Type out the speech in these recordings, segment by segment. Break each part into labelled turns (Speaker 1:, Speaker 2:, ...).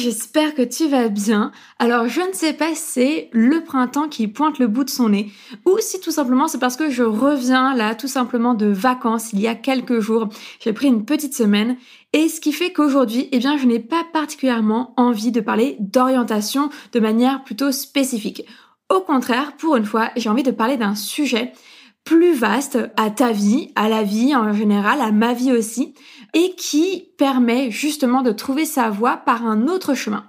Speaker 1: J'espère que tu vas bien. Alors je ne sais pas si c'est le printemps qui pointe le bout de son nez ou si tout simplement c'est parce que je reviens là tout simplement de vacances il y a quelques jours. J'ai pris une petite semaine et ce qui fait qu'aujourd'hui, eh je n'ai pas particulièrement envie de parler d'orientation de manière plutôt spécifique. Au contraire, pour une fois, j'ai envie de parler d'un sujet plus vaste à ta vie, à la vie en général, à ma vie aussi, et qui permet justement de trouver sa voie par un autre chemin.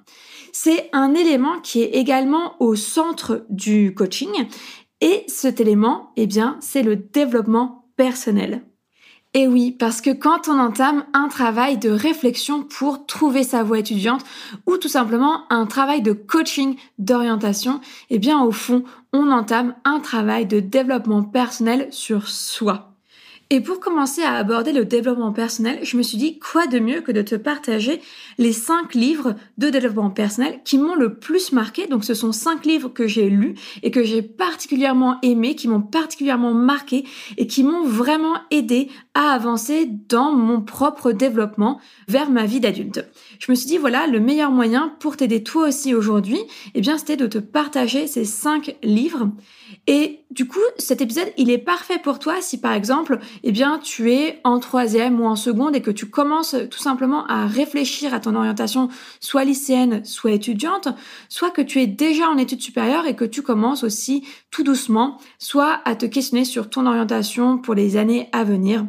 Speaker 1: C'est un élément qui est également au centre du coaching, et cet élément, eh bien, c'est le développement personnel. Et oui, parce que quand on entame un travail de réflexion pour trouver sa voie étudiante ou tout simplement un travail de coaching d'orientation, eh bien au fond, on entame un travail de développement personnel sur soi. Et pour commencer à aborder le développement personnel, je me suis dit quoi de mieux que de te partager les cinq livres de développement personnel qui m'ont le plus marqué. Donc ce sont cinq livres que j'ai lus et que j'ai particulièrement aimés, qui m'ont particulièrement marqué et qui m'ont vraiment aidé à avancer dans mon propre développement vers ma vie d'adulte. Je me suis dit voilà, le meilleur moyen pour t'aider toi aussi aujourd'hui, eh bien c'était de te partager ces cinq livres. Et du coup, cet épisode, il est parfait pour toi si par exemple, eh bien, tu es en troisième ou en seconde et que tu commences tout simplement à réfléchir à ton orientation soit lycéenne, soit étudiante, soit que tu es déjà en études supérieures et que tu commences aussi tout doucement, soit à te questionner sur ton orientation pour les années à venir.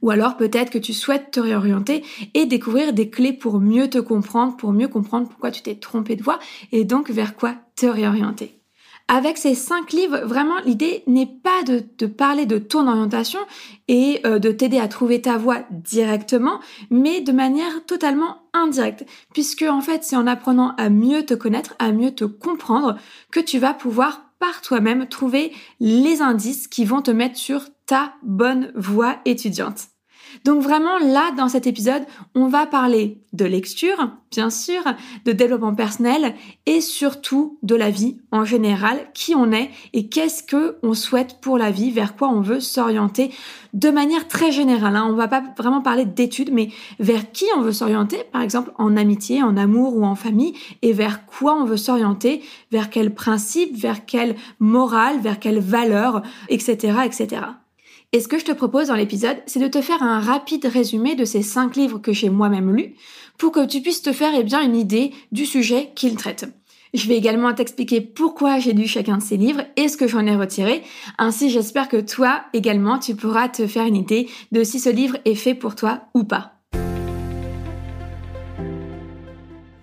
Speaker 1: Ou alors peut-être que tu souhaites te réorienter et découvrir des clés pour mieux te comprendre, pour mieux comprendre pourquoi tu t'es trompé de voie et donc vers quoi te réorienter. Avec ces cinq livres, vraiment, l'idée n'est pas de te parler de ton orientation et euh, de t'aider à trouver ta voie directement, mais de manière totalement indirecte, puisque en fait, c'est en apprenant à mieux te connaître, à mieux te comprendre, que tu vas pouvoir par toi-même trouver les indices qui vont te mettre sur ta bonne voie étudiante. Donc vraiment là, dans cet épisode, on va parler de lecture, bien sûr, de développement personnel et surtout de la vie en général, qui on est et qu'est-ce que on souhaite pour la vie, vers quoi on veut s'orienter de manière très générale. Hein. On va pas vraiment parler d'études, mais vers qui on veut s'orienter, par exemple en amitié, en amour ou en famille, et vers quoi on veut s'orienter, vers quel principe, vers quelle morale, vers quelle valeur, etc., etc. Et ce que je te propose dans l'épisode, c'est de te faire un rapide résumé de ces cinq livres que j'ai moi-même lus pour que tu puisses te faire eh bien une idée du sujet qu'ils traitent. Je vais également t'expliquer pourquoi j'ai lu chacun de ces livres et ce que j'en ai retiré. Ainsi, j'espère que toi également, tu pourras te faire une idée de si ce livre est fait pour toi ou pas.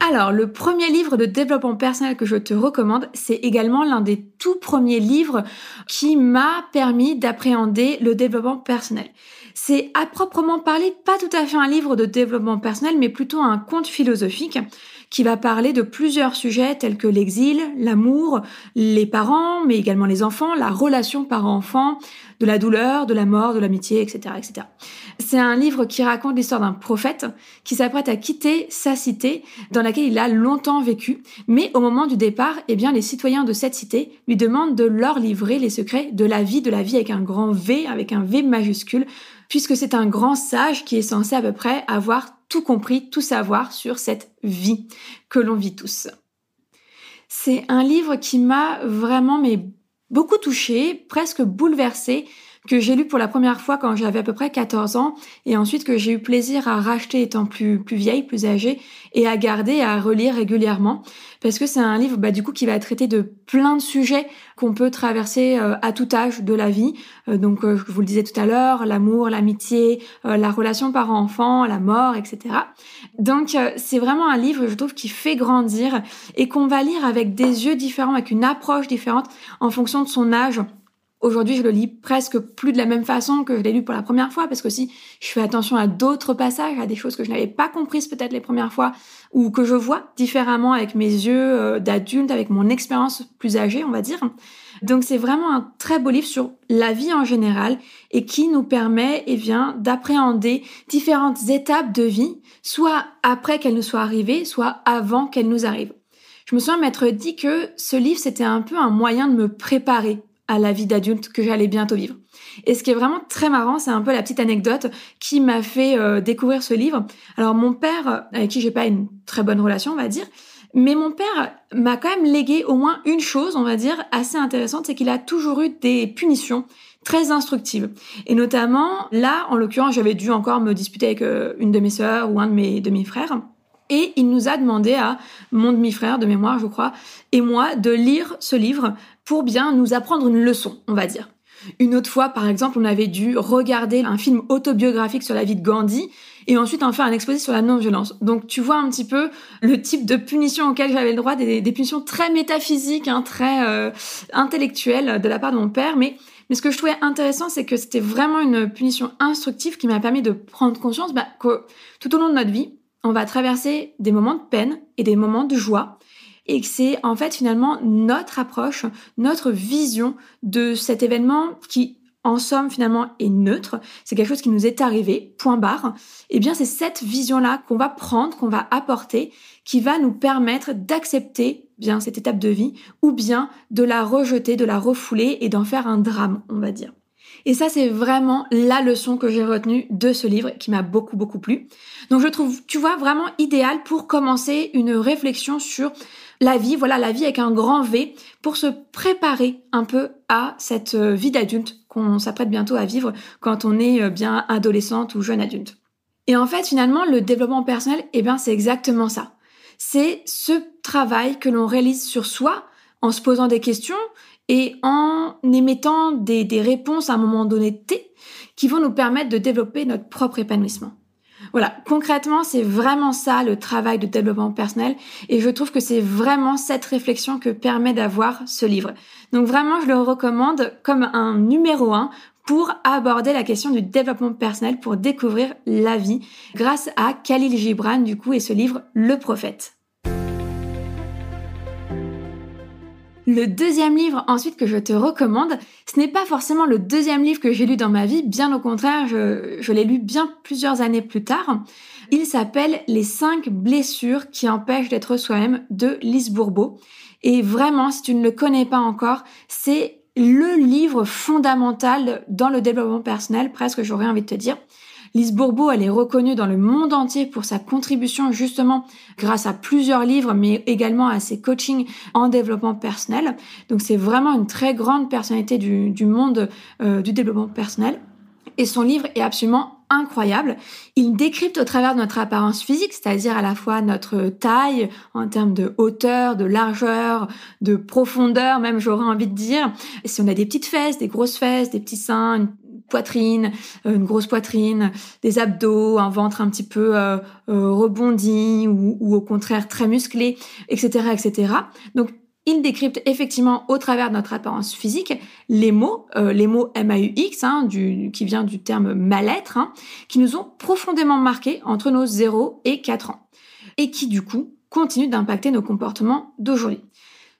Speaker 1: Alors, le premier livre de développement personnel que je te recommande, c'est également l'un des tout premiers livres qui m'a permis d'appréhender le développement personnel. C'est à proprement parler pas tout à fait un livre de développement personnel, mais plutôt un conte philosophique qui va parler de plusieurs sujets tels que l'exil, l'amour, les parents, mais également les enfants, la relation parent-enfant, de la douleur, de la mort, de l'amitié, etc., etc. C'est un livre qui raconte l'histoire d'un prophète qui s'apprête à quitter sa cité dans laquelle il a longtemps vécu, mais au moment du départ, eh bien, les citoyens de cette cité lui demandent de leur livrer les secrets de la vie, de la vie avec un grand V, avec un V majuscule, puisque c'est un grand sage qui est censé à peu près avoir tout compris, tout savoir sur cette vie que l'on vit tous. C'est un livre qui m'a vraiment beaucoup touchée, presque bouleversée, que j'ai lu pour la première fois quand j'avais à peu près 14 ans et ensuite que j'ai eu plaisir à racheter étant plus, plus vieille, plus âgée et à garder et à relire régulièrement parce que c'est un livre bah, du coup qui va traiter de plein de sujets qu'on peut traverser euh, à tout âge de la vie. Euh, donc euh, je vous le disais tout à l'heure, l'amour, l'amitié, la relation parent-enfant, la mort, etc. Donc c'est vraiment un livre, je trouve, qui fait grandir et qu'on va lire avec des yeux différents, avec une approche différente en fonction de son âge Aujourd'hui, je le lis presque plus de la même façon que je l'ai lu pour la première fois, parce que si je fais attention à d'autres passages, à des choses que je n'avais pas comprises peut-être les premières fois, ou que je vois différemment avec mes yeux euh, d'adulte, avec mon expérience plus âgée, on va dire. Donc c'est vraiment un très beau livre sur la vie en général et qui nous permet, eh bien, d'appréhender différentes étapes de vie, soit après qu'elles nous soient arrivées, soit avant qu'elles nous arrivent. Je me souviens m'être dit que ce livre, c'était un peu un moyen de me préparer à la vie d'adulte que j'allais bientôt vivre. Et ce qui est vraiment très marrant, c'est un peu la petite anecdote qui m'a fait euh, découvrir ce livre. Alors mon père, avec qui j'ai pas une très bonne relation, on va dire, mais mon père m'a quand même légué au moins une chose, on va dire, assez intéressante, c'est qu'il a toujours eu des punitions très instructives. Et notamment, là, en l'occurrence, j'avais dû encore me disputer avec euh, une de mes sœurs ou un de mes, de mes frères. Et il nous a demandé à mon demi-frère de mémoire, je crois, et moi, de lire ce livre pour bien nous apprendre une leçon, on va dire. Une autre fois, par exemple, on avait dû regarder un film autobiographique sur la vie de Gandhi et ensuite en faire un exposé sur la non-violence. Donc tu vois un petit peu le type de punition auquel j'avais le droit, des, punitions très métaphysiques, hein, très euh, intellectuelles de la part de mon père. Mais, ce que je trouvais intéressant, c'est que c'était vraiment une punition instructive qui m'a permis de prendre conscience bah, que tout au long de notre vie, on va traverser des moments de peine et des moments de joie et que c'est en fait finalement notre approche, notre vision de cet événement qui en somme finalement est neutre, c'est quelque chose qui nous est arrivé, point barre, eh bien c'est cette vision-là qu'on va prendre, qu'on va apporter, qui va nous permettre d'accepter bien cette étape de vie, ou bien de la rejeter, de la refouler et d'en faire un drame, on va dire. Et ça, c'est vraiment la leçon que j'ai retenue de ce livre qui m'a beaucoup, beaucoup plu. Donc, je trouve, tu vois, vraiment idéal pour commencer une réflexion sur la vie, voilà, la vie avec un grand V pour se préparer un peu à cette euh, vie d'adulte qu'on s'apprête bientôt à vivre quand on est euh, bien adolescente ou jeune adulte. Et en fait, finalement, le développement personnel, eh bien, c'est exactement ça. C'est ce travail que l'on réalise sur soi en se posant des questions et en émettant des, des réponses à un moment donné T qui vont nous permettre de développer notre propre épanouissement. Voilà, concrètement, c'est vraiment ça le travail de développement personnel et je trouve que c'est vraiment cette réflexion que permet d'avoir ce livre. Donc vraiment, je le recommande comme un numéro un pour aborder la question du développement personnel, pour découvrir la vie, grâce à Khalil Gibran, du coup, et ce livre, Le Prophète. Le deuxième livre ensuite que je te recommande, ce n'est pas forcément le deuxième livre que j'ai lu dans ma vie, bien au contraire, je, l'ai lu bien plusieurs années plus tard. Il s'appelle Les cinq blessures qui empêchent d'être soi-même de Lise Bourbeau. Et vraiment, si tu ne le connais pas encore, c'est le livre fondamental dans le développement personnel, presque j'aurais envie de te dire. Lise Bourbeau, elle est reconnue dans le monde entier pour sa contribution justement grâce à plusieurs livres, mais également à ses coachings en développement personnel. Donc c'est vraiment une très grande personnalité du, monde euh, du développement personnel. Et son livre est absolument incroyable. Il décrypte au travers de notre apparence physique, c'est-à-dire à la fois notre taille en termes de hauteur, de largeur, de profondeur, même j'aurais envie de dire. si on a des petites fesses, des grosses fesses, des petits seins, poitrine, euh, une grosse poitrine, des abdos, un ventre un petit peu euh, euh, rebondi ou, au contraire très musclé, etc., etc. Donc il décrypte effectivement au travers de notre apparence physique les mots, les mots MAUX, hein, du, qui vient du terme mal-être, hein, qui nous ont profondément marqués entre nos 0 et 4 ans, et qui du coup continuent d'impacter nos comportements d'aujourd'hui.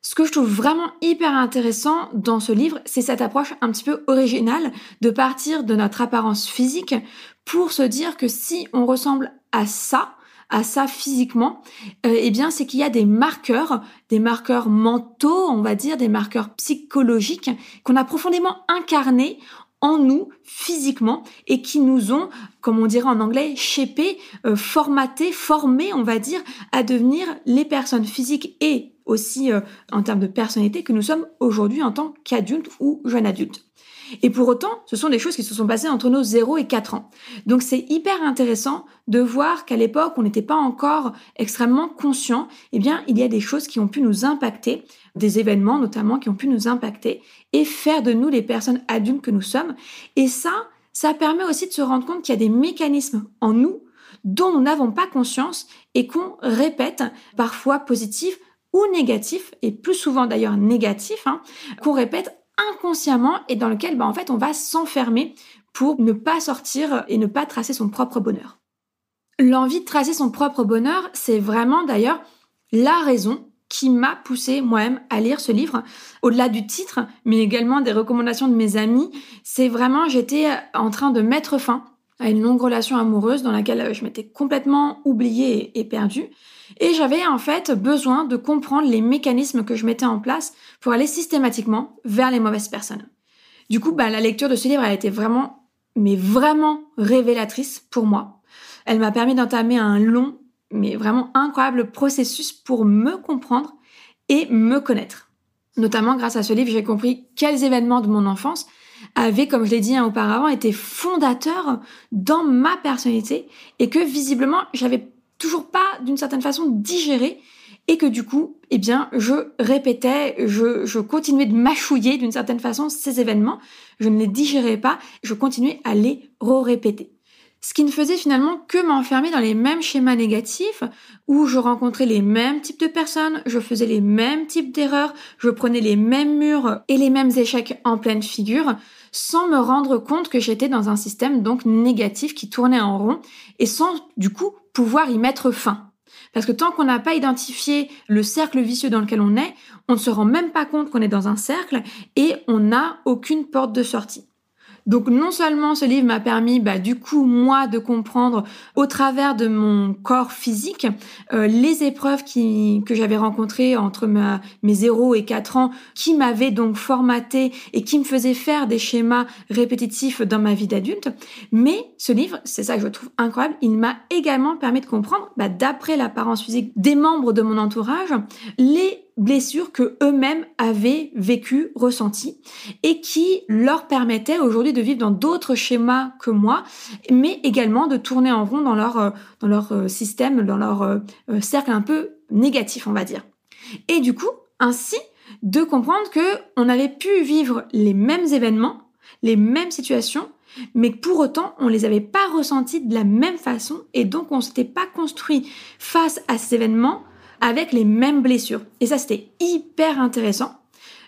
Speaker 1: Ce que je trouve vraiment hyper intéressant dans ce livre, c'est cette approche un petit peu originale de partir de notre apparence physique pour se dire que si on ressemble à ça, à ça physiquement, euh, eh bien c'est qu'il y a des marqueurs, des marqueurs mentaux, on va dire, des marqueurs psychologiques qu'on a profondément incarnés en nous physiquement et qui nous ont, comme on dirait en anglais, shapé, euh, formaté, formé, on va dire, à devenir les personnes physiques et aussi euh, en termes de personnalité que nous sommes aujourd'hui en tant qu'adultes ou jeunes adultes. Et pour autant, ce sont des choses qui se sont passées entre nos 0 et 4 ans. Donc c'est hyper intéressant de voir qu'à l'époque, on n'était pas encore extrêmement conscient, eh bien, il y a des choses qui ont pu nous impacter, des événements notamment qui ont pu nous impacter et faire de nous les personnes adultes que nous sommes. Et ça, ça permet aussi de se rendre compte qu'il y a des mécanismes en nous dont nous n'avons pas conscience et qu'on répète, parfois positifs, ou négatif, et plus souvent d'ailleurs négatif, hein, qu'on répète inconsciemment et dans lequel bah, en fait on va s'enfermer pour ne pas sortir et ne pas tracer son propre bonheur. L'envie de tracer son propre bonheur, c'est vraiment d'ailleurs la raison qui m'a poussé moi-même à lire ce livre. Au-delà du titre, mais également des recommandations de mes amis, c'est vraiment j'étais en train de mettre fin à une longue relation amoureuse dans laquelle je m'étais complètement oubliée et perdue. Et j'avais en fait besoin de comprendre les mécanismes que je mettais en place pour aller systématiquement vers les mauvaises personnes. Du coup, bah, la lecture de ce livre a été vraiment, mais vraiment révélatrice pour moi. Elle m'a permis d'entamer un long, mais vraiment incroyable processus pour me comprendre et me connaître. Notamment grâce à ce livre, j'ai compris quels événements de mon enfance avaient, comme je l'ai dit auparavant, été fondateurs dans ma personnalité et que visiblement j'avais toujours pas d'une certaine façon digéré. Et que du coup, eh bien, je répétais, je, continuais de mâchouiller d'une certaine façon ces événements, je ne les digérais pas, je continuais à les re-répéter. Ce qui ne faisait finalement que m'enfermer dans les mêmes schémas négatifs où je rencontrais les mêmes types de personnes, je faisais les mêmes types d'erreurs, je prenais les mêmes murs et les mêmes échecs en pleine figure sans me rendre compte que j'étais dans un système donc négatif qui tournait en rond. Et sans du coup pouvoir y mettre fin. Parce que tant qu'on n'a pas identifié le cercle vicieux dans lequel on est, on ne se rend même pas compte qu'on est dans un cercle et on n'a aucune porte de sortie. Donc non seulement ce livre m'a permis, bah, du coup, moi, de comprendre au travers de mon corps physique euh, les épreuves qui, que j'avais rencontrées entre mes 0 et 4 ans, qui m'avaient donc formaté et qui me faisaient faire des schémas répétitifs dans ma vie d'adulte. Mais ce livre, c'est ça que je trouve incroyable, il m'a également permis de comprendre, bah, d'après l'apparence physique des membres de mon entourage, les blessures que eux-mêmes avaient vécues, ressenties, et qui leur permettaient aujourd'hui de vivre dans d'autres schémas que moi, mais également de tourner en rond dans leur, euh, dans leur euh, système, dans leur euh, cercle un peu négatif, on va dire. Et du coup, ainsi, de comprendre que on avait pu vivre les mêmes événements, les mêmes situations, mais pour autant, on les avait pas ressentis de la même façon et donc on s'était pas construit face à ces événements avec les mêmes blessures. Et ça, c'était hyper intéressant.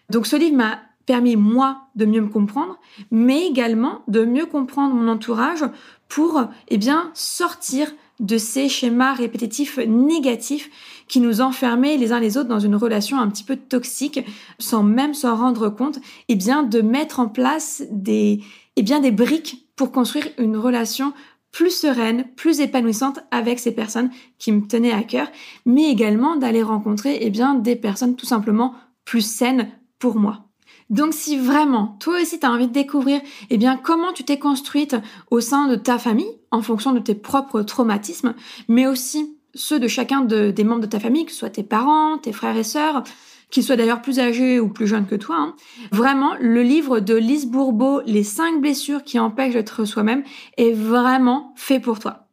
Speaker 1: Donc ce livre m'a permis, moi, de mieux me comprendre, mais également de mieux comprendre mon entourage pour, eh bien, sortir de ces schémas répétitifs négatifs qui nous enfermaient les uns les autres dans une relation un petit peu toxique sans même s'en rendre compte, eh bien, de mettre en place des, eh bien, des briques pour construire une relation plus sereine, plus épanouissante avec ces personnes qui me tenaient à cœur, mais également d'aller rencontrer eh bien, des personnes tout simplement plus saines pour moi. Donc si vraiment toi aussi tu as envie de découvrir eh bien comment tu t'es construite au sein de ta famille en fonction de tes propres traumatismes, mais aussi ceux de chacun des membres de ta famille, que ce soit tes parents, tes frères et sœurs, qu'ils soient d'ailleurs plus âgés ou plus jeunes que toi. Hein. Vraiment, le livre de Lise Bourbeau, Les cinq blessures qui empêchent d'être soi-même, est vraiment fait pour toi.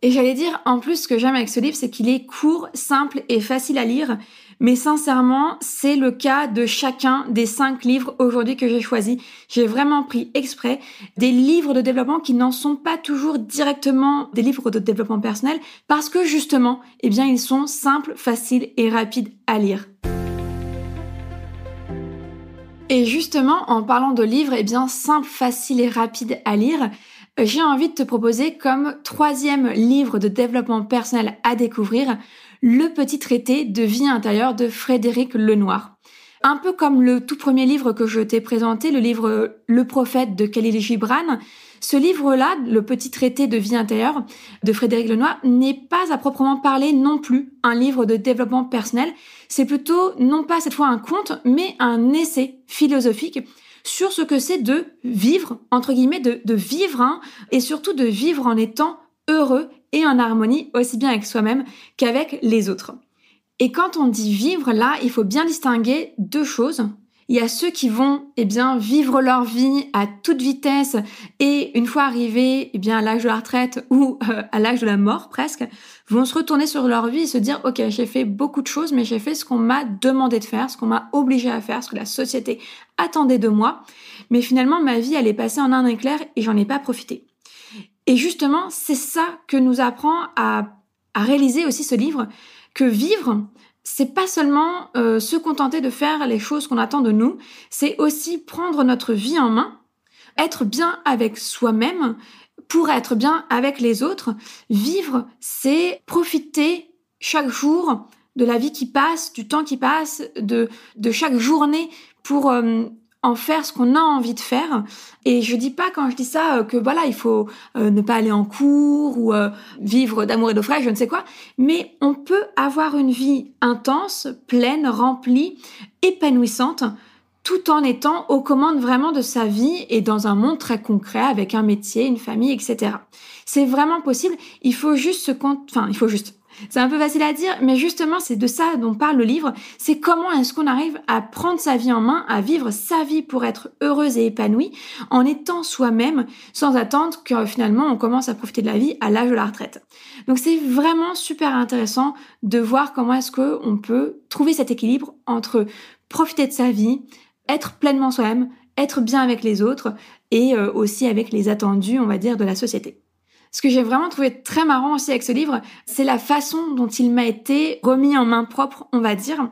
Speaker 1: Et j'allais dire, en plus, ce que j'aime avec ce livre, c'est qu'il est court, simple et facile à lire, Mais sincèrement, c'est le cas de chacun des cinq livres aujourd'hui que j'ai choisis. J'ai vraiment pris exprès des livres de développement qui n'en sont pas toujours directement des livres de développement personnel parce que justement, eh bien, ils sont simples, faciles et rapides à lire. Et justement, en parlant de livres, eh bien, simples, faciles et rapides à lire, j'ai envie de te proposer comme troisième livre de développement personnel à découvrir le petit traité de vie intérieure de Frédéric Lenoir. Un peu comme le tout premier livre que je t'ai présenté, le livre Le prophète de Khalil Gibran, ce livre-là, le petit traité de vie intérieure de Frédéric Lenoir, n'est pas à proprement parler non plus un livre de développement personnel. C'est plutôt non pas cette fois un conte, mais un essai philosophique sur ce que c'est de vivre, entre guillemets, de, vivre, hein, et surtout de vivre en étant heureux et en harmonie aussi bien avec soi-même qu'avec les autres. Et quand on dit vivre, là, il faut bien distinguer deux choses. Il y a ceux qui vont, eh bien, vivre leur vie à toute vitesse et une fois arrivés, eh bien, à l'âge de la retraite ou euh, à l'âge de la mort presque, vont se retourner sur leur vie et se dire, OK, j'ai fait beaucoup de choses, mais j'ai fait ce qu'on m'a demandé de faire, ce qu'on m'a obligé à faire, ce que la société attendait de moi. Mais finalement, ma vie, elle est passée en un éclair et j'en ai pas profité. Et justement, c'est ça que nous apprend à, réaliser aussi ce livre, que vivre, c'est pas seulement euh, se contenter de faire les choses qu'on attend de nous, c'est aussi prendre notre vie en main, être bien avec soi-même pour être bien avec les autres. Vivre, c'est profiter chaque jour de la vie qui passe, du temps qui passe, de, de chaque journée pour euh, en faire ce qu'on a envie de faire. Et je dis pas quand je dis ça euh, que voilà, il faut euh, ne pas aller en cours ou euh, vivre d'amour et d'eau fraîche, je ne sais quoi, mais on peut avoir une vie intense, pleine, remplie, épanouissante tout en étant aux commandes vraiment de sa vie et dans un monde très concret avec un métier, une famille, etc. C'est vraiment possible. Il faut juste se enfin, il faut juste. C'est un peu facile à dire, mais justement, c'est de ça dont parle le livre. C'est comment est-ce qu'on arrive à prendre sa vie en main, à vivre sa vie pour être heureuse et épanouie, en étant soi-même, sans attendre que finalement on commence à profiter de la vie à l'âge de la retraite. Donc c'est vraiment super intéressant de voir comment est-ce qu'on peut trouver cet équilibre entre profiter de sa vie, être pleinement soi-même, être bien avec les autres et euh, aussi avec les attendus, on va dire, de la société. Ce que j'ai vraiment trouvé très marrant aussi avec ce livre, c'est la façon dont il m'a été remis en main propre, on va dire.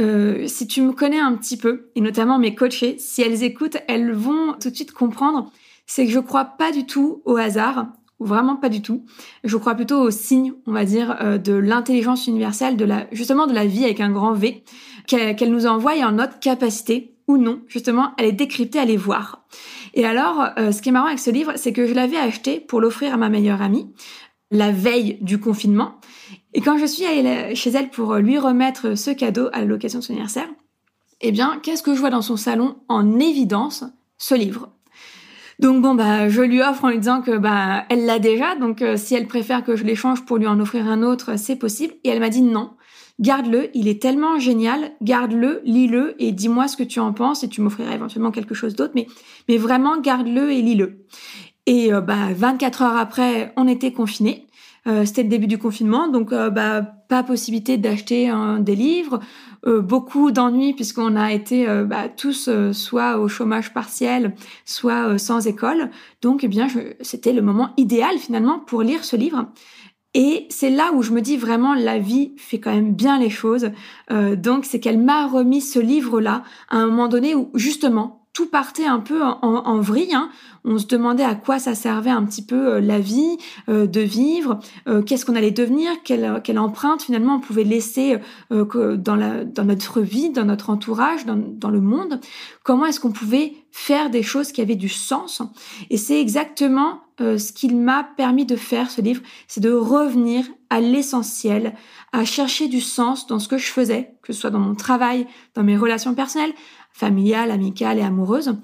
Speaker 1: Euh, si tu me connais un petit peu, et notamment mes coachées, si elles écoutent, elles vont tout de suite comprendre, c'est que je crois pas du tout au hasard, ou vraiment pas du tout. Je crois plutôt aux signes, on va dire, euh, de l'intelligence universelle, de la, justement de la vie avec un grand V, qu'elle nous envoie et en notre capacité ou non, justement, à les décrypter, à les voir. Et alors, euh, ce qui est marrant avec ce livre, c'est que je l'avais acheté pour l'offrir à ma meilleure amie la veille du confinement. Et quand je suis allée chez elle pour lui remettre ce cadeau à l'occasion de son anniversaire, eh bien, qu'est-ce que je vois dans son salon en évidence? Ce livre. Donc bon bah je lui offre en lui disant que bah elle l'a déjà donc euh, si elle préfère que je l'échange pour lui en offrir un autre c'est possible et elle m'a dit non garde-le, il est tellement génial, garde-le, lis-le et dis-moi ce que tu en penses et tu m'offriras éventuellement quelque chose d'autre, mais, mais vraiment garde-le et lis-le. Et euh, bah, 24 heures après, on était confinés. Euh, c'était le début du confinement, donc euh, bah, pas possibilité d'acheter des livres, beaucoup d'ennuis puisqu'on a été bah, tous soit au chômage partiel, soit sans école. Donc eh bien, c'était le moment idéal finalement pour lire ce livre. Et c'est là où je me dis vraiment la vie fait quand même bien les choses. Euh, donc c'est qu'elle m'a remis ce livre-là à un moment donné où justement tout partait un peu en, en, vrille. Hein. On se demandait à quoi ça servait un petit peu euh, la vie, euh, de vivre, qu'est-ce qu'on allait devenir, quelle, quelle, empreinte finalement on pouvait laisser dans, la, dans notre vie, dans notre entourage, dans, dans le monde. Comment est-ce qu'on pouvait faire des choses qui avaient du sens? Et c'est exactement euh, ce qu'il m'a permis de faire, ce livre, c'est de revenir à l'essentiel, à chercher du sens dans ce que je faisais, que ce soit dans mon travail, dans mes relations personnelles, familiales, amicales et amoureuses,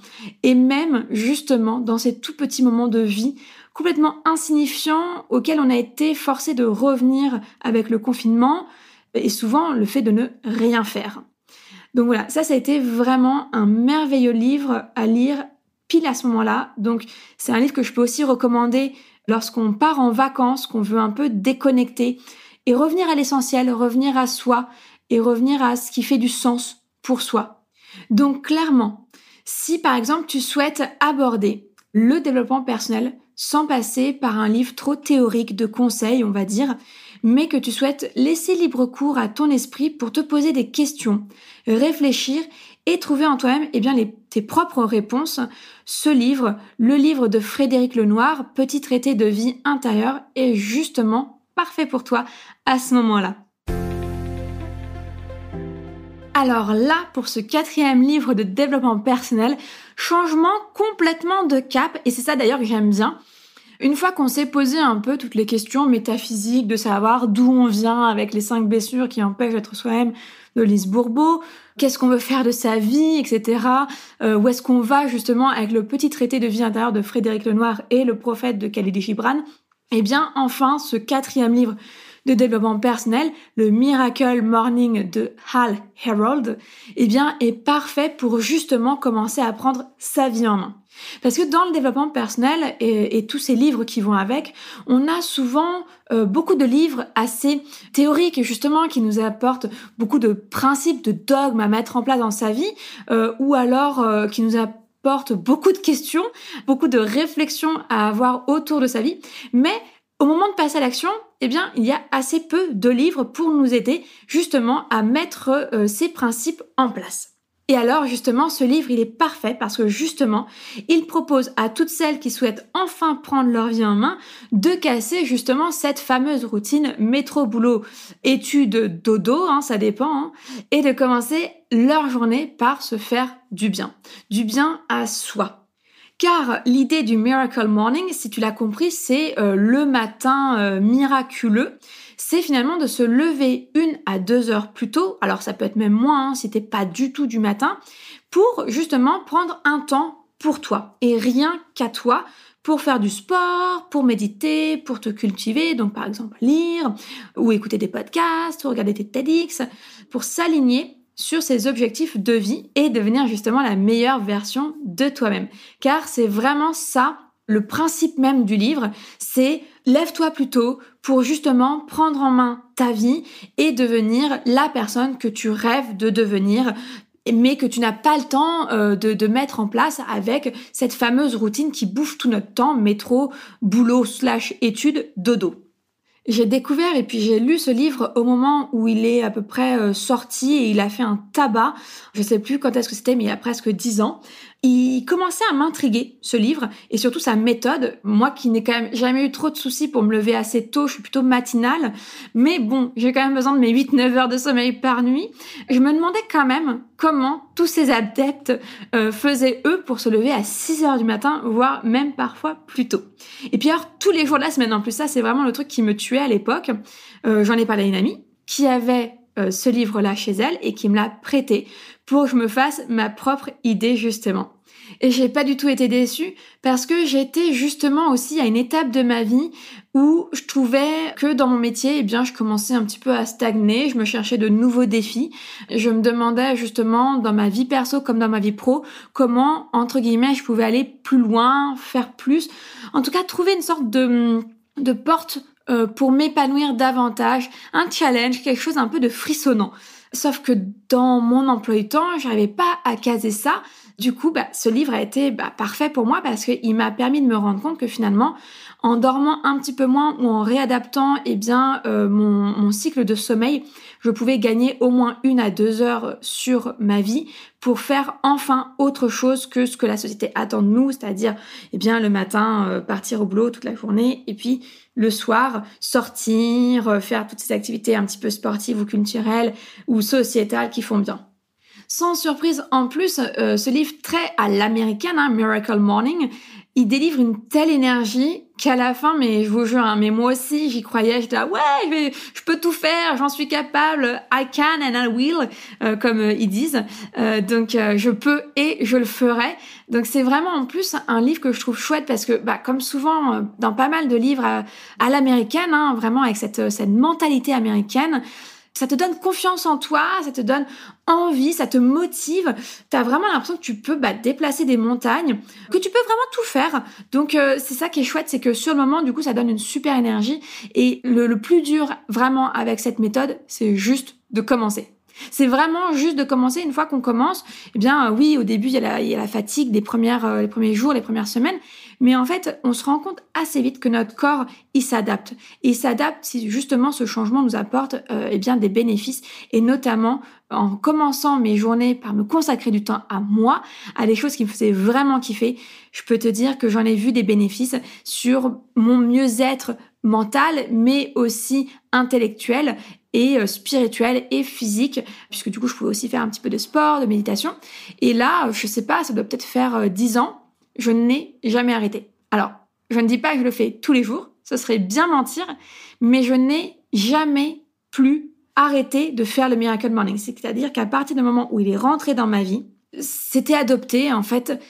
Speaker 1: et même justement dans ces tout petits moments de vie complètement insignifiants auxquels on a été forcé de revenir avec le confinement et souvent le fait de ne rien faire. Donc voilà, ça, ça a été vraiment un merveilleux livre à lire à ce moment-là. Donc c'est un livre que je peux aussi recommander lorsqu'on part en vacances, qu'on veut un peu déconnecter et revenir à l'essentiel, revenir à soi et revenir à ce qui fait du sens pour soi. Donc clairement, si par exemple tu souhaites aborder le développement personnel sans passer par un livre trop théorique de conseils, on va dire, mais que tu souhaites laisser libre cours à ton esprit pour te poser des questions, réfléchir et trouver en toi-même eh bien tes propres réponses. Ce livre, le livre de Frédéric Lenoir, Petit traité de vie intérieure, est justement parfait pour toi à ce moment-là. Alors là, pour ce quatrième livre de développement personnel, changement complètement de cap, et c'est ça d'ailleurs que j'aime bien. Une fois qu'on s'est posé un peu toutes les questions métaphysiques, de savoir d'où on vient avec les cinq blessures qui empêchent d'être soi-même de Lise Bourbeau, qu'est-ce qu'on veut faire de sa vie, etc. Euh, où est-ce qu'on va justement avec le petit traité de vie intérieure de Frédéric Lenoir et le prophète de Khalid Gibran? Eh bien, enfin, ce quatrième livre de développement personnel, le Miracle Morning de Hal Herold, eh bien, est parfait pour justement commencer à prendre sa vie en main. Parce que dans le développement personnel et, tous ces livres qui vont avec, on a souvent euh, beaucoup de livres assez théoriques justement qui nous apportent beaucoup de principes, de dogmes à mettre en place dans sa vie, euh, ou alors euh, qui nous apportent beaucoup de questions, beaucoup de réflexions à avoir autour de sa vie, mais au moment de passer à l'action, eh bien, il y a assez peu de livres pour nous aider justement à mettre euh, ces principes en place. Et alors, justement, ce livre, il est parfait parce que justement, il propose à toutes celles qui souhaitent enfin prendre leur vie en main de casser justement cette fameuse routine métro, boulot, études, dodo, hein, ça dépend, hein, et de commencer leur journée par se faire du bien. Du bien à soi. Car l'idée du Miracle Morning, si tu l'as compris, c'est euh, le matin euh, miraculeux. C'est finalement de se lever une à deux heures plus tôt. Alors ça peut être même moins hein, si t'es pas du tout du matin, pour justement prendre un temps pour toi et rien qu'à toi pour faire du sport, pour méditer, pour te cultiver, donc par exemple lire ou écouter des podcasts ou regarder tes TEDx, pour s'aligner sur ses objectifs de vie et devenir justement la meilleure version de toi-même. Car c'est vraiment ça le principe même du livre, c'est lève-toi plus tôt pour justement prendre en main ta vie et devenir la personne que tu rêves de devenir mais que tu n'as pas le temps euh, de, de, mettre en place avec cette fameuse routine qui bouffe tout notre temps, métro, boulot slash études, dodo. J'ai découvert et puis j'ai lu ce livre au moment où il est à peu près euh, sorti et il a fait un tabac. Je sais plus quand est-ce que c'était, mais il y a presque dix ans il commençait à m'intriguer ce livre et surtout sa méthode. Moi qui n'ai quand même jamais eu trop de soucis pour me lever assez tôt, je suis plutôt matinale, mais bon, j'ai quand même besoin de mes 8-9 heures de sommeil par nuit. Je me demandais quand même comment tous ces adeptes euh, faisaient eux pour se lever à 6 heures du matin, voire même parfois plus tôt. Et puis alors tous les jours de la semaine en plus, ça c'est vraiment le truc qui me tuait à l'époque. Euh, j'en ai parlé à une amie qui avait euh, ce livre-là chez elle et qui me l'a prêté pour que je me fasse ma propre idée justement. Et j'ai pas du tout été déçue parce que j'étais justement aussi à une étape de ma vie où je trouvais que dans mon métier, eh bien, je commençais un petit peu à stagner, je me cherchais de nouveaux défis. Je me demandais justement dans ma vie perso comme dans ma vie pro comment, entre guillemets, je pouvais aller plus loin, faire plus. En tout cas, trouver une sorte de, de porte euh, pour m'épanouir davantage, un challenge, quelque chose un peu de frissonnant. Sauf que dans mon emploi du temps, j'arrivais pas à caser ça. Du coup, bah, ce livre a été bah, parfait pour moi parce qu'il m'a permis de me rendre compte que finalement, en dormant un petit peu moins ou en réadaptant eh bien euh, mon, cycle de sommeil, je pouvais gagner au moins une à deux heures sur ma vie pour faire enfin autre chose que ce que la société attend de nous, c'est-à-dire eh bien le matin euh, partir au boulot toute la journée et puis le soir sortir, euh, faire toutes ces activités un petit peu sportives ou culturelles ou sociétales qui font bien. Sans surprise, en plus, euh, ce livre très à l'américaine, hein, Miracle Morning, il délivre une telle énergie qu'à la fin, mais je vous jure, hein, mais moi aussi, j'y croyais, j'étais là, ouais, je, peux tout faire, j'en suis capable, I can and I will, euh, comme euh, ils disent. donc, je peux et je le ferai. Donc, c'est vraiment en plus un livre que je trouve chouette parce que, bah, comme souvent dans pas mal de livres à, l'américaine, hein, vraiment avec cette, cette mentalité américaine, ça te donne confiance en toi, ça te donne envie, ça te motive. Tu as vraiment l'impression que tu peux bah, déplacer des montagnes, que tu peux vraiment tout faire. Donc euh, c'est ça qui est chouette, c'est que sur le moment, du coup, ça donne une super énergie. Et le, le plus dur vraiment avec cette méthode, c'est juste de commencer. C'est vraiment juste de commencer. Une fois qu'on commence, eh bien, euh, oui, au début, il y a la, fatigue des euh, les premiers jours, les premières semaines. Mais en fait, on se rend compte assez vite que notre corps, il s'adapte. il s'adapte si justement ce changement nous apporte euh, eh des bénéfices. Et notamment, en commençant mes journées par me consacrer du temps à moi, à des choses qui me faisaient vraiment kiffer, je peux te dire que j'en ai vu des bénéfices sur mon mieux-être mental, mais aussi intellectuel et euh, spirituel et physique, puisque du coup je pouvais aussi faire un petit peu de sport, de méditation. Et là, je sais pas, ça doit peut-être faire 10 euh, ans je n'ai jamais arrêté. Alors, je ne dis pas que je le fais tous les jours, ce serait bien mentir, mais je n'ai jamais plus arrêté de faire le Miracle Morning. C'est-à-dire qu'à partir du moment où il est rentré dans ma vie, c'était adopté, en fait.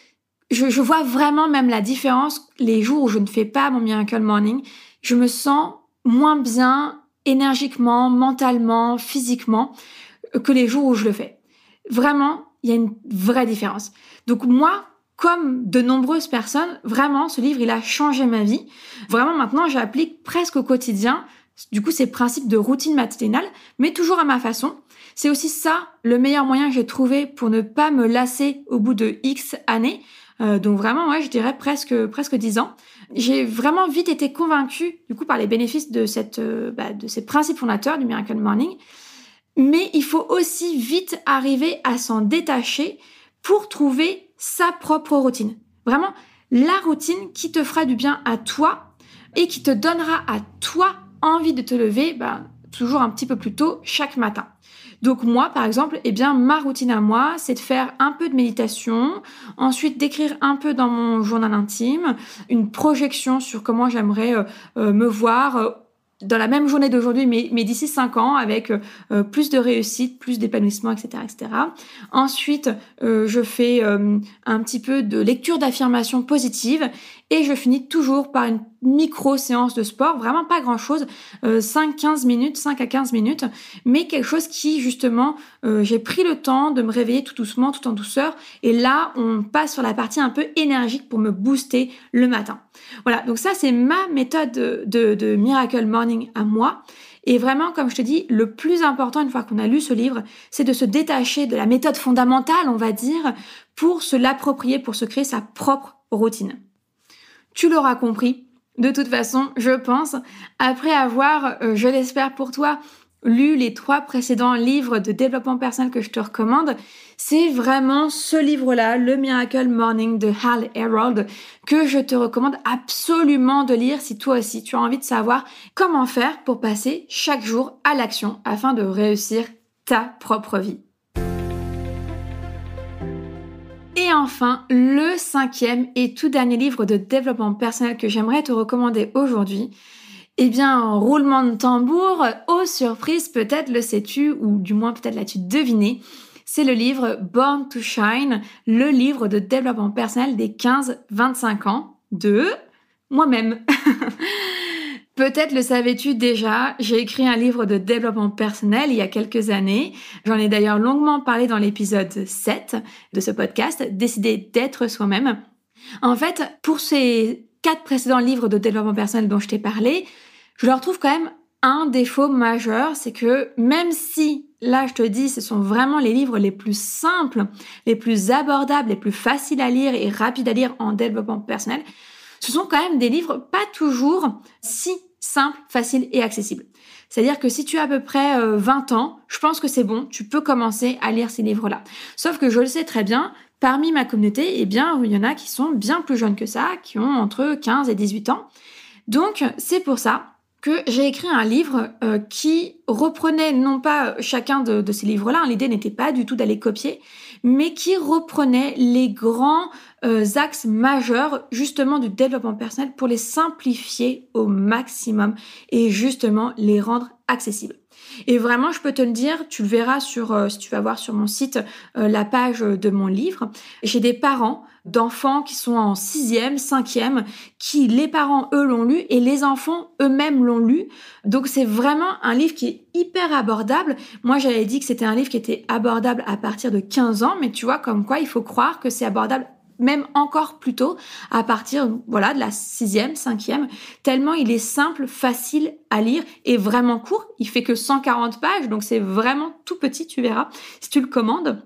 Speaker 1: Je, je, vois vraiment même la différence les jours où je ne fais pas mon Miracle Morning. Je me sens moins bien énergiquement, mentalement, physiquement que les jours où je le fais. Vraiment, il y a une vraie différence. Donc moi, comme de nombreuses personnes, vraiment, ce livre, il a changé ma vie. Vraiment, maintenant, j'applique presque au quotidien, du coup, ces principes de routine matinale, mais toujours à ma façon. C'est aussi ça, le meilleur moyen que j'ai trouvé pour ne pas me lasser au bout de X années. Euh, donc vraiment, ouais, je dirais presque presque dix ans. J'ai vraiment vite été convaincue, du coup, par les bénéfices de cette, euh, bah, de ces principes fondateurs du Miracle Morning. Mais il faut aussi vite arriver à s'en détacher pour trouver sa propre routine. Vraiment, la routine qui te fera du bien à toi et qui te donnera à toi envie de te lever bah, toujours un petit peu plus tôt chaque matin. Donc moi, par exemple, eh bien, ma routine à moi, c'est de faire un peu de méditation, ensuite d'écrire un peu dans mon journal intime, une projection sur comment j'aimerais euh, euh, me voir euh, dans la même journée d'aujourd'hui, mais, d'ici 5 ans, avec plus de réussite, plus d'épanouissement, etc., etc. Ensuite, je fais un petit peu de lecture d'affirmations positives et je finis toujours par une micro séance de sport, vraiment pas grand chose, 5-15 minutes, 5 à 15 minutes, mais quelque chose qui justement, j'ai pris le temps de me réveiller tout doucement, tout en douceur, et là, on passe sur la partie un peu énergique pour me booster le matin. Voilà, donc ça c'est ma méthode de, de, Miracle Morning à moi. Et vraiment, comme je te dis, le plus important une fois qu'on a lu ce livre, c'est de se détacher de la méthode fondamentale, on va dire, pour se l'approprier, pour se créer sa propre routine. Tu l'auras compris, de toute façon, je pense, après avoir, euh, je l'espère pour toi, lu les trois précédents livres de développement personnel que je te recommande, c'est vraiment ce livre-là, Le Miracle Morning de Hal Herold, que je te recommande absolument de lire si toi aussi tu as envie de savoir comment faire pour passer chaque jour à l'action afin de réussir ta propre vie. Et enfin, le cinquième et tout dernier livre de développement personnel que j'aimerais te recommander aujourd'hui, eh bien, roulement de tambour, aux surprises, peut-être le sais-tu, ou du moins peut-être l'as-tu deviné, c'est le livre Born to Shine, le livre de développement personnel des 15-25 ans de moi-même. Peut-être le savais-tu déjà, j'ai écrit un livre de développement personnel il y a quelques années. J'en ai d'ailleurs longuement parlé dans l'épisode 7 de ce podcast, Décider d'être soi-même. En fait, pour ces quatre précédents livres de développement personnel dont je t'ai parlé, je leur trouve quand même un défaut majeur, c'est que même si, là je te dis, ce sont vraiment les livres les plus simples, les plus abordables, les plus faciles à lire et rapides à lire en développement personnel, ce sont quand même des livres pas toujours si simples, faciles et accessibles. C'est-à-dire que si tu as à peu près 20 euh, ans, je pense que c'est bon, tu peux commencer à lire ces livres-là. Sauf que je le sais très bien, parmi ma communauté, eh bien, il y en a qui sont bien plus jeunes que ça, qui ont entre 15 et 18 ans. Donc, c'est pour ça que j'ai écrit un livre euh, qui reprenait non pas chacun de, ces livres-là, hein, l'idée n'était pas du tout d'aller copier, mais qui reprenait les grands euh, axes majeurs justement du développement personnel pour les simplifier au maximum et justement les rendre accessibles. Et vraiment, je peux te le dire, tu le verras sur, euh, si tu vas voir sur mon site euh, la page de mon livre. J'ai des parents d'enfants qui sont en sixième, cinquième, qui les parents eux l'ont lu et les enfants eux-mêmes l'ont lu. Donc c'est vraiment un livre qui est hyper abordable. Moi j'avais dit que c'était un livre qui était abordable à partir de 15 ans, mais tu vois comme quoi il faut croire que c'est abordable même encore plus tôt, à partir voilà de la sixième, cinquième, tellement il est simple, facile à lire et vraiment court. Il fait que 140 pages, donc c'est vraiment tout petit, tu verras, si tu le commandes.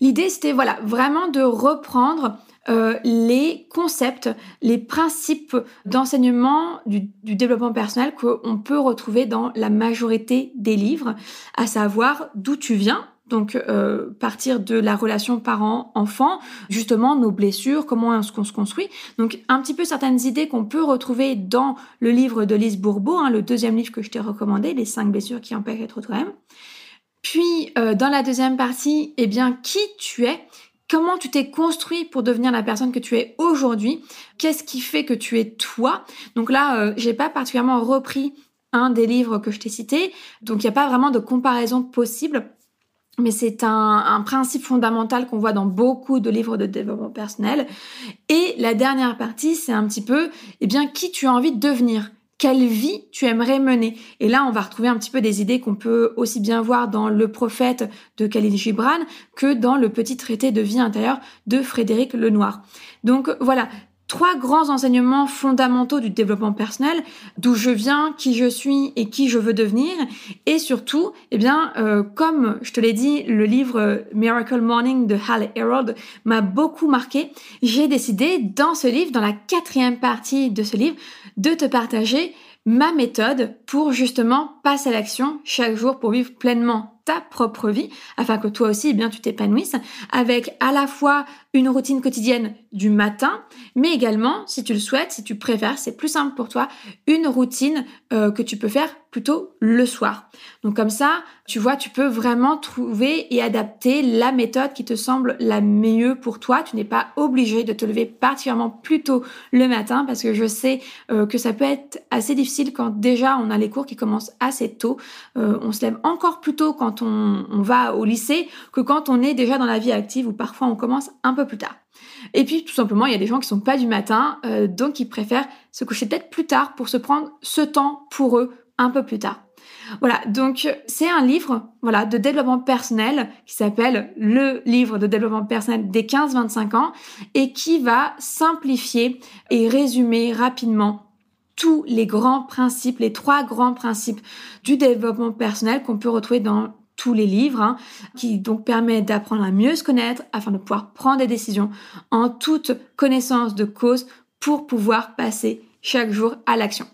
Speaker 1: L'idée, c'était voilà vraiment de reprendre euh, les concepts, les principes d'enseignement du, développement personnel qu'on peut retrouver dans la majorité des livres, à savoir d'où tu viens, donc euh, partir de la relation parent-enfant, justement nos blessures, comment est-ce qu'on se construit. Donc un petit peu certaines idées qu'on peut retrouver dans le livre de Lise Bourbeau, hein, le deuxième livre que je t'ai recommandé, Les cinq blessures qui empêchent d'être toi-même. Puis euh, dans la deuxième partie, eh bien qui tu es? Comment tu t'es construit pour devenir la personne que tu es aujourd'hui, qu'est-ce qui fait que tu es toi? Donc là, euh, j'ai pas particulièrement repris un des livres que je t'ai cité, donc il n'y a pas vraiment de comparaison possible. Mais c'est un, un, principe fondamental qu'on voit dans beaucoup de livres de développement personnel. Et la dernière partie, c'est un petit peu, eh bien, qui tu as envie de devenir? Quelle vie tu aimerais mener. Et là, on va retrouver un petit peu des idées qu'on peut aussi bien voir dans Le Prophète de Khalil Gibran que dans le petit traité de vie intérieure de Frédéric Lenoir. Donc voilà, trois grands enseignements fondamentaux du développement personnel, d'où je viens, qui je suis et qui je veux devenir, et surtout, eh bien, euh, comme je te l'ai dit, le livre Miracle Morning de Hal Herold m'a beaucoup marqué. J'ai décidé dans ce livre, dans la quatrième partie de ce livre, de te partager ma méthode pour justement passer à l'action chaque jour pour vivre pleinement ta propre vie afin que toi aussi eh bien tu t'épanouisses avec à la fois une routine quotidienne du matin mais également si tu le souhaites si tu préfères c'est plus simple pour toi une routine euh, que tu peux faire plutôt le soir. Donc comme ça tu vois tu peux vraiment trouver et adapter la méthode qui te semble la mieux pour toi. Tu n'es pas obligé de te lever particulièrement plus tôt le matin parce que je sais euh, que ça peut être assez difficile quand déjà on a les cours qui commencent assez tôt. Euh, on se lève encore plus tôt quand on, va au lycée que quand on est déjà dans la vie active ou parfois on commence un peu plus tard. Et puis tout simplement, il y a des gens qui sont pas du matin, euh, donc ils préfèrent se coucher peut-être plus tard pour se prendre ce temps pour eux un peu plus tard. Voilà, donc c'est un livre voilà de développement personnel qui s'appelle le livre de développement personnel des 15-25 ans et qui va simplifier et résumer rapidement tous les grands principes, les trois grands principes du développement personnel qu'on peut retrouver dans tous les livres, hein, qui donc permet d'apprendre à mieux se connaître afin de pouvoir prendre des décisions en toute connaissance de cause pour pouvoir passer chaque jour à l'action.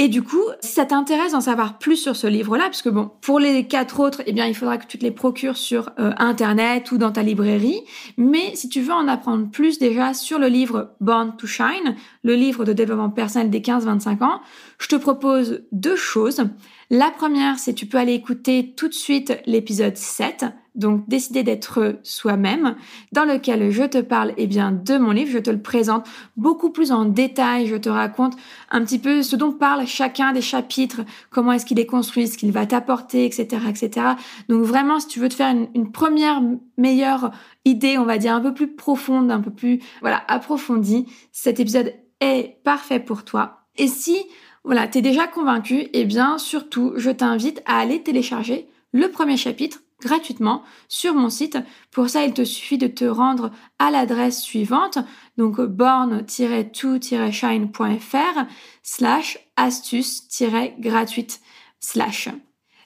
Speaker 1: Et du coup, si ça t'intéresse d'en savoir plus sur ce livre-là, parce que bon, pour les quatre autres, eh bien, il faudra que tu te les procures sur euh, Internet ou dans ta librairie. Mais si tu veux en apprendre plus déjà sur le livre Born to Shine, le livre de développement personnel des 15-25 ans, je te propose deux choses. La première, c'est tu peux aller écouter tout de suite l'épisode 7, donc décider d'être soi-même, dans lequel je te parle eh bien de mon livre, je te le présente beaucoup plus en détail, je te raconte un petit peu ce dont parle chacun des chapitres, comment est-ce qu'il est construit, ce qu'il va t'apporter, etc., etc. Donc vraiment, si tu veux te faire une, une, première meilleure idée, on va dire un peu plus profonde, un peu plus voilà approfondie, cet épisode est parfait pour toi. Et si voilà, t'es déjà convaincu, eh bien surtout, je t'invite à aller télécharger le premier chapitre gratuitement sur mon site. Pour ça, il te suffit de te rendre à l'adresse suivante, donc born-to-shine.fr slash astuce-gratuite slash.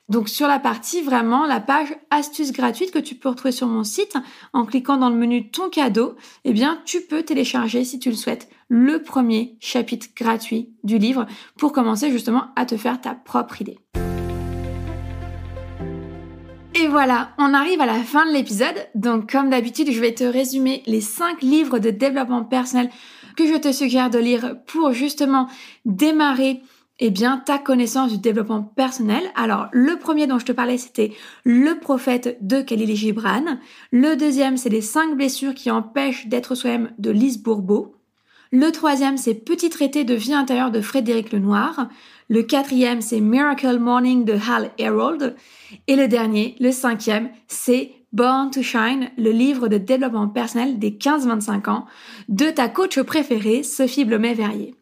Speaker 1: Donc sur la partie vraiment la page astuce gratuite que tu peux retrouver sur mon site en cliquant dans le menu ton cadeau, eh bien tu peux télécharger si tu le souhaites le premier chapitre gratuit du livre pour commencer justement à te faire ta propre idée. Et voilà, on arrive à la fin de l'épisode. Donc comme d'habitude, je vais te résumer les 5 livres de développement personnel que je te suggère de lire pour justement démarrer eh bien, ta connaissance du développement personnel. Alors, le premier dont je te parlais, c'était Le prophète de Khalil Gibran. Le deuxième, c'est Les 5 blessures qui empêchent d'être soi-même de Lise Bourbeau. Le troisième, c'est Petit traité de vie intérieure de Frédéric Lenoir. Le quatrième, c'est Miracle Morning de Hal Herold. Et le dernier, le cinquième, c'est Born to Shine, le livre de développement personnel des 15-25 ans de ta coach préférée, Sophie Blomet-Verrier.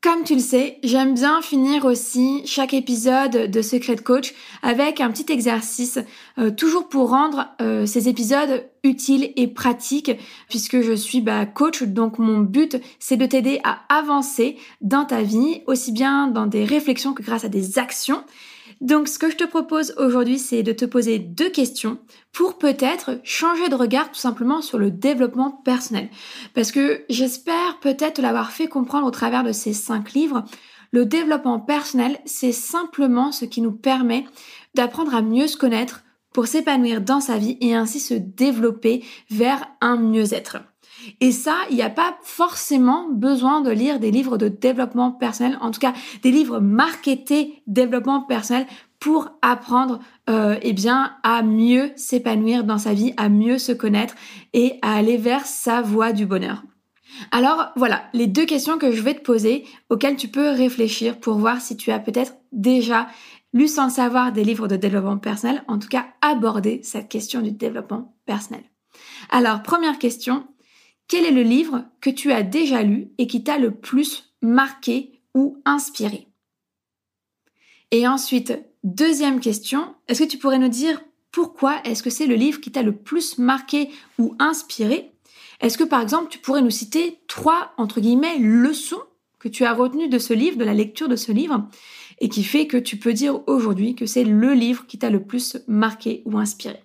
Speaker 1: Comme tu le sais, j'aime bien finir aussi chaque épisode de Secret Coach avec un petit exercice, euh, toujours pour rendre euh, ces épisodes utiles et pratiques, puisque je suis bah, coach, donc mon but c'est de t'aider à avancer dans ta vie, aussi bien dans des réflexions que grâce à des actions. Donc ce que je te propose aujourd'hui, c'est de te poser deux questions pour peut-être changer de regard tout simplement sur le développement personnel. Parce que j'espère peut-être l'avoir fait comprendre au travers de ces cinq livres. Le développement personnel, c'est simplement ce qui nous permet d'apprendre à mieux se connaître pour s'épanouir dans sa vie et ainsi se développer vers un mieux-être. Et ça, il n'y a pas forcément besoin de lire des livres de développement personnel, en tout cas des livres marketés développement personnel pour apprendre euh, eh bien à mieux s'épanouir dans sa vie, à mieux se connaître et à aller vers sa voie du bonheur. Alors voilà, les deux questions que je vais te poser auxquelles tu peux réfléchir pour voir si tu as peut-être déjà lu sans le savoir des livres de développement personnel, en tout cas aborder cette question du développement personnel. Alors première question, quel est le livre que tu as déjà lu et qui t'a le plus marqué ou inspiré? Et ensuite, deuxième question, est-ce que tu pourrais nous dire pourquoi est-ce que c'est le livre qui t'a le plus marqué ou inspiré? Est-ce que par exemple tu pourrais nous citer trois, entre guillemets, leçons que tu as retenues de ce livre, de la lecture de ce livre, et qui fait que tu peux dire aujourd'hui que c'est le livre qui t'a le plus marqué ou inspiré?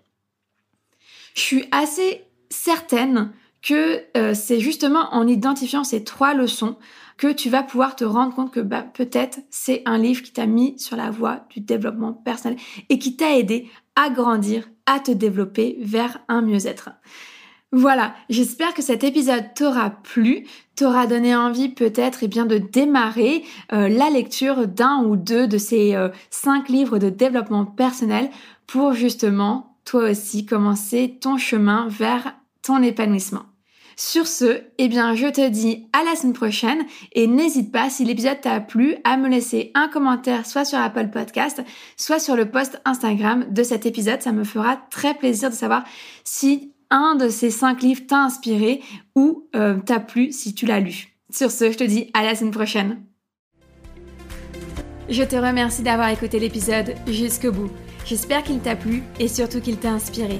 Speaker 1: Je suis assez certaine que euh, c'est justement en identifiant ces trois leçons que tu vas pouvoir te rendre compte que bah, peut-être c'est un livre qui t'a mis sur la voie du développement personnel et qui t'a aidé à grandir, à te développer vers un mieux-être. Voilà, j'espère que cet épisode t'aura plu, t'aura donné envie peut-être eh bien de démarrer euh, la lecture d'un ou deux de ces euh, cinq livres de développement personnel pour justement toi aussi commencer ton chemin vers ton épanouissement. Sur ce, eh je te dis à la semaine prochaine et n'hésite pas, si l'épisode t'a plu, à me laisser un commentaire soit sur Apple Podcast, soit sur le post Instagram de cet épisode. Ça me fera très plaisir de savoir si un de ces cinq livres t'a inspiré ou euh, t'a plu si tu l'as lu. Sur ce, je te dis à la semaine prochaine. Je te remercie d'avoir écouté l'épisode jusqu'au bout. J'espère qu'il t'a plu et surtout qu'il t'a inspiré.